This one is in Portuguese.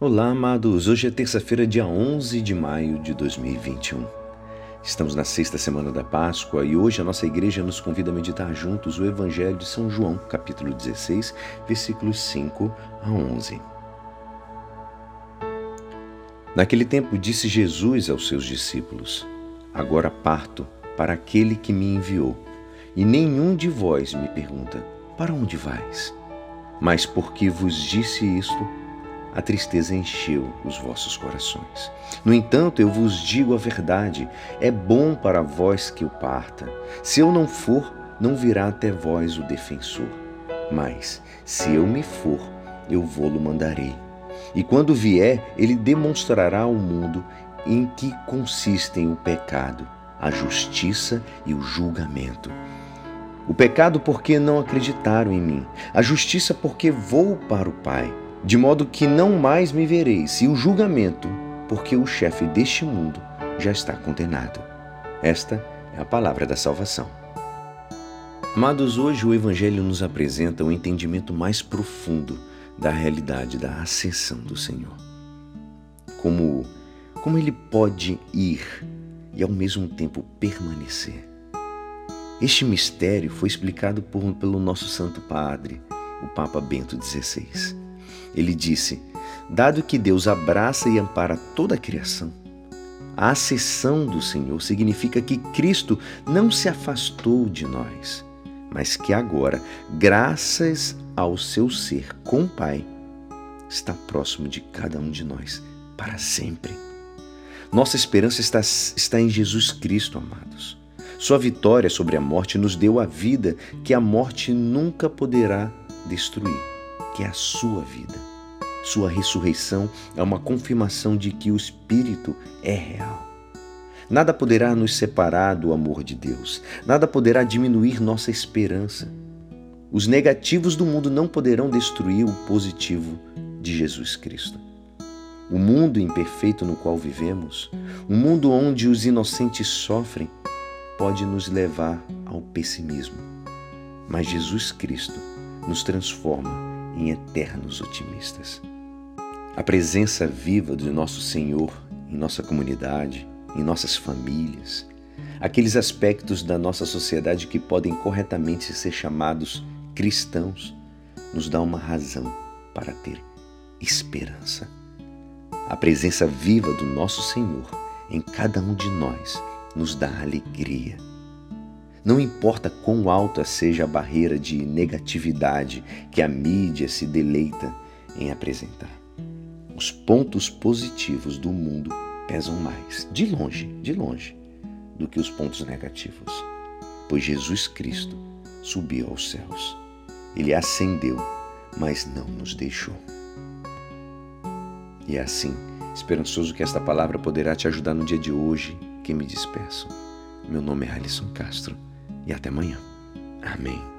Olá, amados. Hoje é terça-feira, dia 11 de maio de 2021. Estamos na sexta semana da Páscoa e hoje a nossa igreja nos convida a meditar juntos o Evangelho de São João, capítulo 16, versículos 5 a 11. Naquele tempo disse Jesus aos seus discípulos: Agora parto para aquele que me enviou, e nenhum de vós me pergunta: Para onde vais? Mas porque vos disse isto, a tristeza encheu os vossos corações. No entanto, eu vos digo a verdade: é bom para vós que eu parta. Se eu não for, não virá até vós o defensor. Mas, se eu me for, eu vou-lo mandarei. E quando vier, ele demonstrará ao mundo em que consistem o pecado, a justiça e o julgamento. O pecado porque não acreditaram em mim, a justiça porque vou para o Pai de modo que não mais me vereis, e o julgamento, porque o chefe deste mundo já está condenado. Esta é a palavra da salvação. Amados, hoje o Evangelho nos apresenta o um entendimento mais profundo da realidade da ascensão do Senhor. Como, como ele pode ir e ao mesmo tempo permanecer. Este mistério foi explicado por, pelo nosso Santo Padre, o Papa Bento XVI. Ele disse: Dado que Deus abraça e ampara toda a criação, a acessão do Senhor significa que Cristo não se afastou de nós, mas que agora, graças ao seu ser com o Pai, está próximo de cada um de nós para sempre. Nossa esperança está, está em Jesus Cristo, amados. Sua vitória sobre a morte nos deu a vida que a morte nunca poderá destruir que é a sua vida. Sua ressurreição é uma confirmação de que o Espírito é real. Nada poderá nos separar do amor de Deus, nada poderá diminuir nossa esperança. Os negativos do mundo não poderão destruir o positivo de Jesus Cristo. O mundo imperfeito no qual vivemos, o um mundo onde os inocentes sofrem, pode nos levar ao pessimismo. Mas Jesus Cristo nos transforma em eternos otimistas. A presença viva do nosso Senhor em nossa comunidade, em nossas famílias, aqueles aspectos da nossa sociedade que podem corretamente ser chamados cristãos, nos dá uma razão para ter esperança. A presença viva do nosso Senhor em cada um de nós nos dá alegria não importa quão alta seja a barreira de negatividade que a mídia se deleita em apresentar. Os pontos positivos do mundo pesam mais, de longe, de longe, do que os pontos negativos. Pois Jesus Cristo subiu aos céus. Ele ascendeu, mas não nos deixou. E é assim, esperançoso que esta palavra poderá te ajudar no dia de hoje, que me despeço. Meu nome é Alisson Castro e até amanhã. Amém.